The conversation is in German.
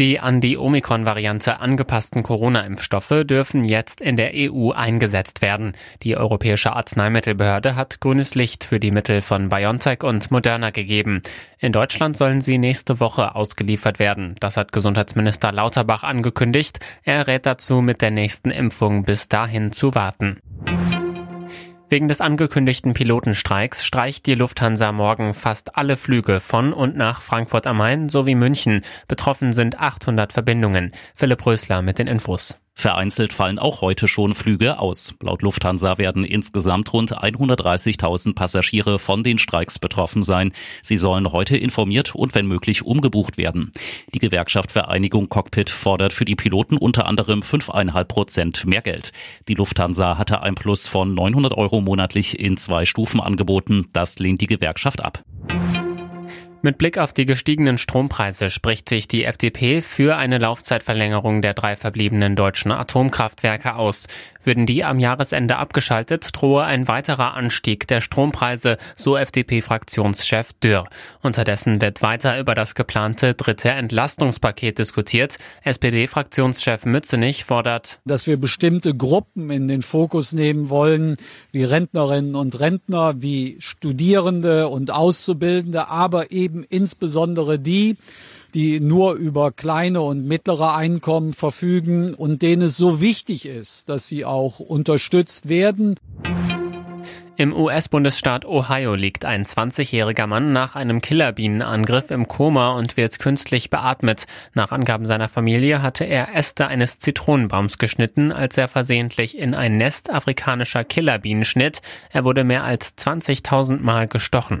Die an die Omikron-Variante angepassten Corona-Impfstoffe dürfen jetzt in der EU eingesetzt werden. Die Europäische Arzneimittelbehörde hat grünes Licht für die Mittel von BioNTech und Moderna gegeben. In Deutschland sollen sie nächste Woche ausgeliefert werden. Das hat Gesundheitsminister Lauterbach angekündigt. Er rät dazu, mit der nächsten Impfung bis dahin zu warten. Wegen des angekündigten Pilotenstreiks streicht die Lufthansa morgen fast alle Flüge von und nach Frankfurt am Main sowie München. Betroffen sind 800 Verbindungen. Philipp Rösler mit den Infos. Vereinzelt fallen auch heute schon Flüge aus. Laut Lufthansa werden insgesamt rund 130.000 Passagiere von den Streiks betroffen sein. Sie sollen heute informiert und wenn möglich umgebucht werden. Die Gewerkschaft Vereinigung Cockpit fordert für die Piloten unter anderem 5,5 Prozent mehr Geld. Die Lufthansa hatte ein Plus von 900 Euro monatlich in zwei Stufen angeboten. Das lehnt die Gewerkschaft ab. Mit Blick auf die gestiegenen Strompreise spricht sich die FDP für eine Laufzeitverlängerung der drei verbliebenen deutschen Atomkraftwerke aus. Würden die am Jahresende abgeschaltet, drohe ein weiterer Anstieg der Strompreise, so FDP-Fraktionschef Dürr. Unterdessen wird weiter über das geplante dritte Entlastungspaket diskutiert. SPD-Fraktionschef Mützenich fordert, dass wir bestimmte Gruppen in den Fokus nehmen wollen, wie Rentnerinnen und Rentner, wie Studierende und Auszubildende, aber eben eben insbesondere die, die nur über kleine und mittlere Einkommen verfügen und denen es so wichtig ist, dass sie auch unterstützt werden. Im US-Bundesstaat Ohio liegt ein 20-jähriger Mann nach einem Killerbienenangriff im Koma und wird künstlich beatmet. Nach Angaben seiner Familie hatte er Äste eines Zitronenbaums geschnitten, als er versehentlich in ein Nest afrikanischer Killerbienen schnitt. Er wurde mehr als 20.000 Mal gestochen.